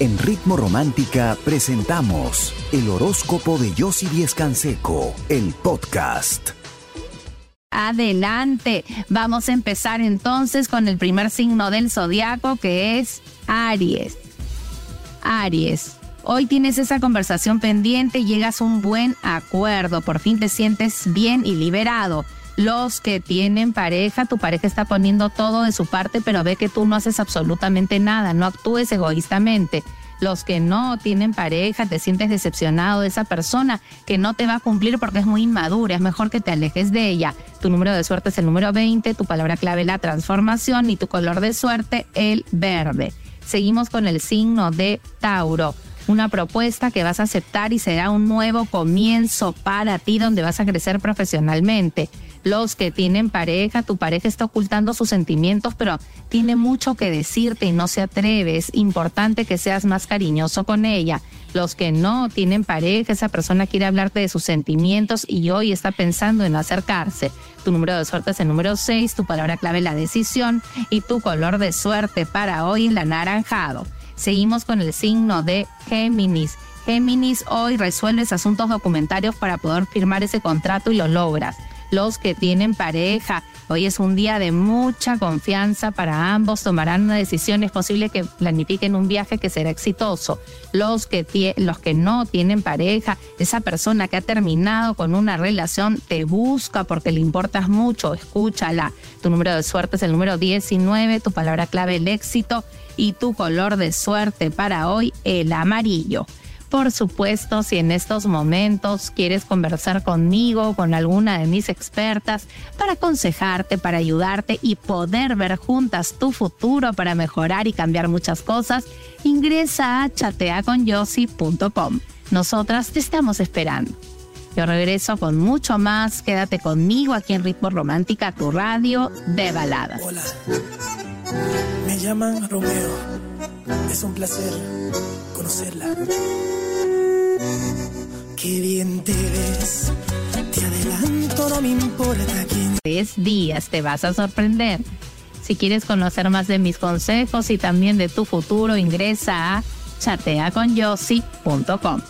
En Ritmo Romántica presentamos el horóscopo de Yossi Díez Canseco, el podcast. Adelante, vamos a empezar entonces con el primer signo del zodiaco que es Aries. Aries, hoy tienes esa conversación pendiente, llegas a un buen acuerdo, por fin te sientes bien y liberado los que tienen pareja, tu pareja está poniendo todo de su parte, pero ve que tú no haces absolutamente nada, no actúes egoístamente. Los que no tienen pareja, te sientes decepcionado de esa persona que no te va a cumplir porque es muy inmadura, es mejor que te alejes de ella. Tu número de suerte es el número 20, tu palabra clave la transformación y tu color de suerte el verde. Seguimos con el signo de Tauro una propuesta que vas a aceptar y será un nuevo comienzo para ti donde vas a crecer profesionalmente los que tienen pareja, tu pareja está ocultando sus sentimientos, pero tiene mucho que decirte y no se atreve. Es importante que seas más cariñoso con ella. Los que no tienen pareja, esa persona quiere hablarte de sus sentimientos y hoy está pensando en acercarse. Tu número de suerte es el número 6, tu palabra clave la decisión y tu color de suerte para hoy el anaranjado. Seguimos con el signo de Géminis. Géminis, hoy resuelves asuntos documentarios para poder firmar ese contrato y lo logras los que tienen pareja. Hoy es un día de mucha confianza para ambos, tomarán una decisión, es posible que planifiquen un viaje que será exitoso. Los que, los que no tienen pareja, esa persona que ha terminado con una relación te busca porque le importas mucho, escúchala. Tu número de suerte es el número 19, tu palabra clave el éxito y tu color de suerte para hoy el amarillo. Por supuesto, si en estos momentos quieres conversar conmigo, con alguna de mis expertas, para aconsejarte, para ayudarte y poder ver juntas tu futuro para mejorar y cambiar muchas cosas, ingresa a chateaconyossi.com. Nosotras te estamos esperando. Yo regreso con mucho más. Quédate conmigo aquí en Ritmo Romántica, tu radio de baladas. Hola, me llaman Romeo. Es un placer conocerla. Qué bien te ves, te adelanto, no me importa quién. Tres días te vas a sorprender. Si quieres conocer más de mis consejos y también de tu futuro, ingresa a chateaconyossi.com.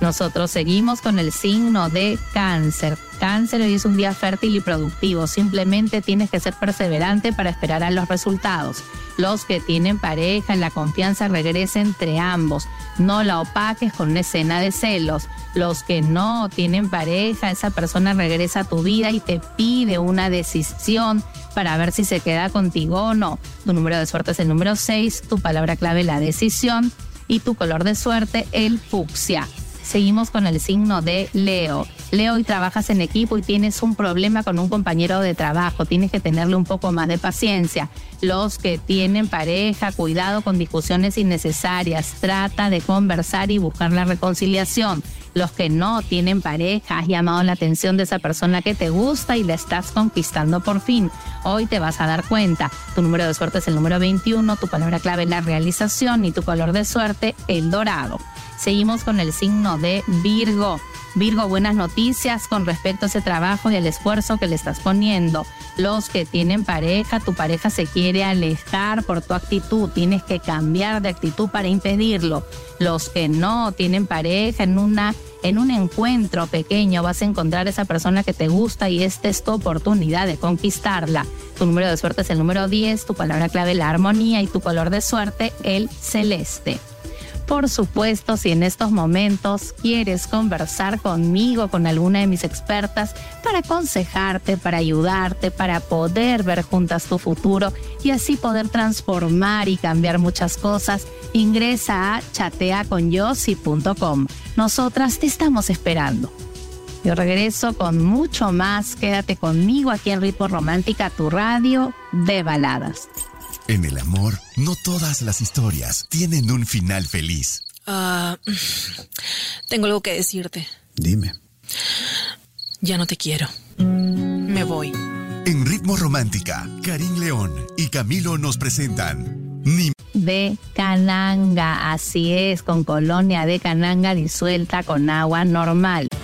Nosotros seguimos con el signo de cáncer. Cáncer hoy es un día fértil y productivo. Simplemente tienes que ser perseverante para esperar a los resultados. Los que tienen pareja, la confianza regresa entre ambos. No la opaques con una escena de celos. Los que no tienen pareja, esa persona regresa a tu vida y te pide una decisión para ver si se queda contigo o no. Tu número de suerte es el número 6, tu palabra clave la decisión y tu color de suerte el fucsia. Seguimos con el signo de Leo. Leo, y trabajas en equipo y tienes un problema con un compañero de trabajo. Tienes que tenerle un poco más de paciencia. Los que tienen pareja, cuidado con discusiones innecesarias. Trata de conversar y buscar la reconciliación. Los que no tienen pareja, has llamado la atención de esa persona que te gusta y la estás conquistando por fin. Hoy te vas a dar cuenta. Tu número de suerte es el número 21, tu palabra clave es la realización y tu color de suerte el dorado. Seguimos con el signo de Virgo. Virgo, buenas noticias con respecto a ese trabajo y el esfuerzo que le estás poniendo. Los que tienen pareja, tu pareja se quiere alejar por tu actitud, tienes que cambiar de actitud para impedirlo. Los que no tienen pareja, en una en un encuentro pequeño vas a encontrar esa persona que te gusta y esta es tu oportunidad de conquistarla. Tu número de suerte es el número 10, tu palabra clave la armonía y tu color de suerte el celeste. Por supuesto, si en estos momentos quieres conversar conmigo, con alguna de mis expertas, para aconsejarte, para ayudarte, para poder ver juntas tu futuro y así poder transformar y cambiar muchas cosas, ingresa a chateaconyossi.com. Nosotras te estamos esperando. Yo regreso con mucho más. Quédate conmigo aquí en Ritmo Romántica, tu radio de baladas. En el amor, no todas las historias tienen un final feliz. Ah, tengo algo que decirte. Dime. Ya no te quiero. Me voy. En Ritmo Romántica, Karim León y Camilo nos presentan Ni de Cananga. Así es, con colonia de Cananga disuelta con agua normal.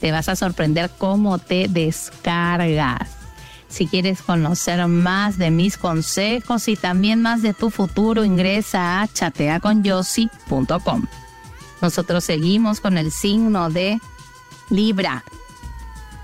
Te vas a sorprender cómo te descargas. Si quieres conocer más de mis consejos y también más de tu futuro, ingresa a chateaconyossi.com. Nosotros seguimos con el signo de Libra.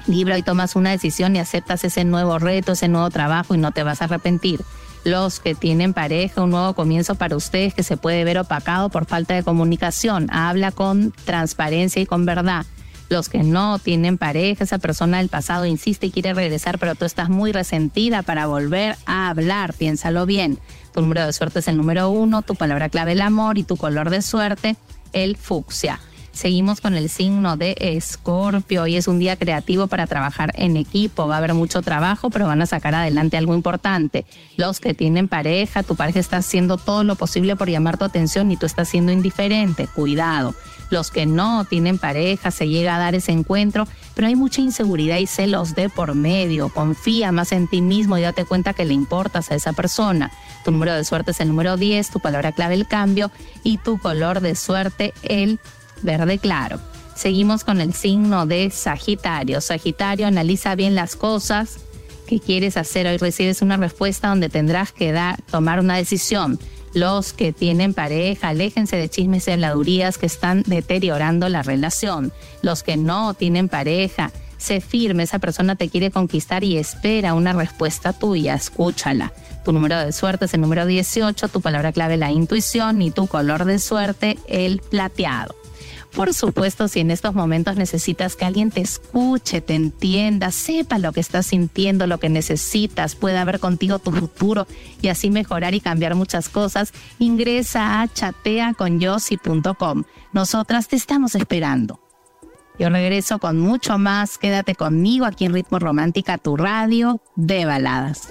Libra, y tomas una decisión y aceptas ese nuevo reto, ese nuevo trabajo y no te vas a arrepentir los que tienen pareja, un nuevo comienzo para ustedes que se puede ver opacado por falta de comunicación. Habla con transparencia y con verdad. Los que no tienen pareja, esa persona del pasado insiste y quiere regresar, pero tú estás muy resentida para volver a hablar. Piénsalo bien. Tu número de suerte es el número uno, tu palabra clave el amor y tu color de suerte el fucsia. Seguimos con el signo de Escorpio. Hoy es un día creativo para trabajar en equipo. Va a haber mucho trabajo, pero van a sacar adelante algo importante. Los que tienen pareja, tu pareja está haciendo todo lo posible por llamar tu atención y tú estás siendo indiferente. Cuidado. Los que no tienen pareja, se llega a dar ese encuentro, pero hay mucha inseguridad y celos de por medio. Confía más en ti mismo y date cuenta que le importas a esa persona. Tu número de suerte es el número 10, tu palabra clave el cambio y tu color de suerte el verde claro. Seguimos con el signo de Sagitario. Sagitario, analiza bien las cosas que quieres hacer. Hoy recibes una respuesta donde tendrás que dar, tomar una decisión. Los que tienen pareja, aléjense de chismes y habladurías que están deteriorando la relación. Los que no tienen pareja, sé firme, esa persona te quiere conquistar y espera una respuesta tuya, escúchala. Tu número de suerte es el número 18, tu palabra clave la intuición y tu color de suerte el plateado. Por supuesto, si en estos momentos necesitas que alguien te escuche, te entienda, sepa lo que estás sintiendo, lo que necesitas, pueda ver contigo tu futuro y así mejorar y cambiar muchas cosas, ingresa a chateaconyossi.com. Nosotras te estamos esperando. Yo regreso con mucho más. Quédate conmigo aquí en Ritmo Romántica, tu radio de baladas.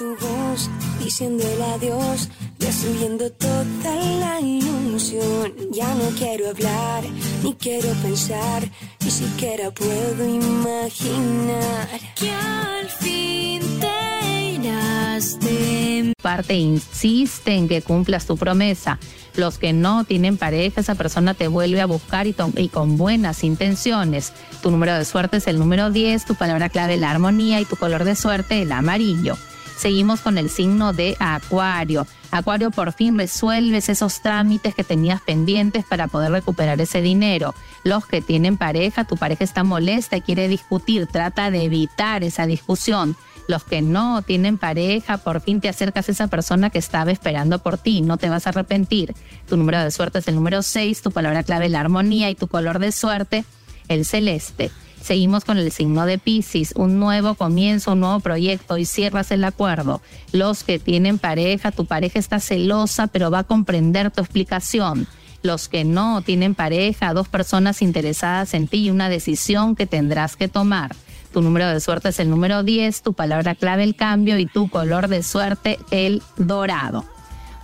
Tu voz diciendo el adiós, destruyendo toda la ilusión. Ya no quiero hablar, ni quiero pensar, ni siquiera puedo imaginar que al fin te irás de Parte insiste en que cumplas tu promesa. Los que no tienen pareja, esa persona te vuelve a buscar y, y, con buenas intenciones. Tu número de suerte es el número 10, tu palabra clave la armonía y tu color de suerte el amarillo. Seguimos con el signo de Acuario. Acuario, por fin resuelves esos trámites que tenías pendientes para poder recuperar ese dinero. Los que tienen pareja, tu pareja está molesta y quiere discutir, trata de evitar esa discusión. Los que no tienen pareja, por fin te acercas a esa persona que estaba esperando por ti, no te vas a arrepentir. Tu número de suerte es el número 6, tu palabra clave la armonía y tu color de suerte el celeste. Seguimos con el signo de Pisces, un nuevo comienzo, un nuevo proyecto y cierras el acuerdo. Los que tienen pareja, tu pareja está celosa, pero va a comprender tu explicación. Los que no tienen pareja, dos personas interesadas en ti y una decisión que tendrás que tomar. Tu número de suerte es el número 10, tu palabra clave el cambio y tu color de suerte el dorado.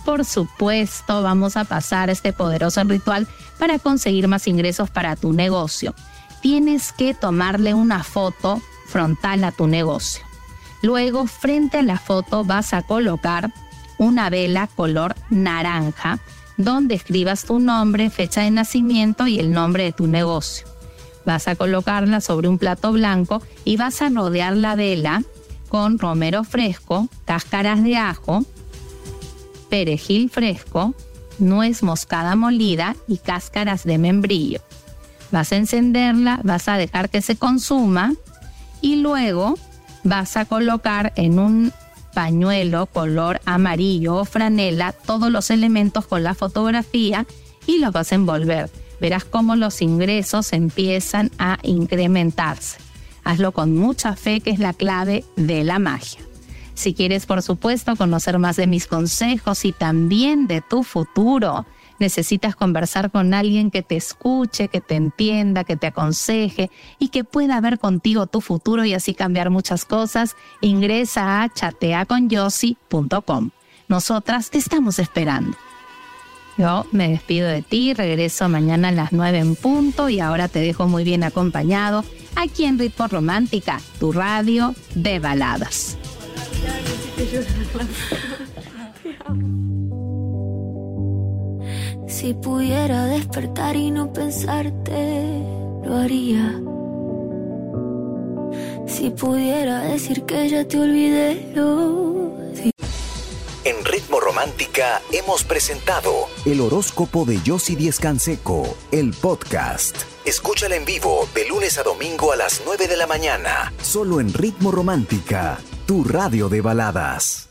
Por supuesto, vamos a pasar este poderoso ritual para conseguir más ingresos para tu negocio. Tienes que tomarle una foto frontal a tu negocio. Luego, frente a la foto vas a colocar una vela color naranja donde escribas tu nombre, fecha de nacimiento y el nombre de tu negocio vas a colocarla sobre un plato blanco y vas a rodear la vela con romero fresco, cáscaras de ajo, perejil fresco, nuez moscada molida y cáscaras de membrillo. Vas a encenderla, vas a dejar que se consuma y luego vas a colocar en un pañuelo color amarillo o franela todos los elementos con la fotografía y los vas a envolver. Verás cómo los ingresos empiezan a incrementarse. Hazlo con mucha fe, que es la clave de la magia. Si quieres, por supuesto, conocer más de mis consejos y también de tu futuro, necesitas conversar con alguien que te escuche, que te entienda, que te aconseje y que pueda ver contigo tu futuro y así cambiar muchas cosas, ingresa a chateaconyossi.com. Nosotras te estamos esperando. Yo me despido de ti, regreso mañana a las 9 en punto y ahora te dejo muy bien acompañado aquí en Ritmo Romántica, tu radio de baladas. Si pudiera despertar y no pensarte, lo haría. Si pudiera decir que ya te olvidé, lo En Ritmo Romántica hemos presentado el horóscopo de Yossi Díez Canseco, el podcast. Escúchala en vivo de lunes a domingo a las 9 de la mañana, solo en Ritmo Romántica, tu radio de baladas.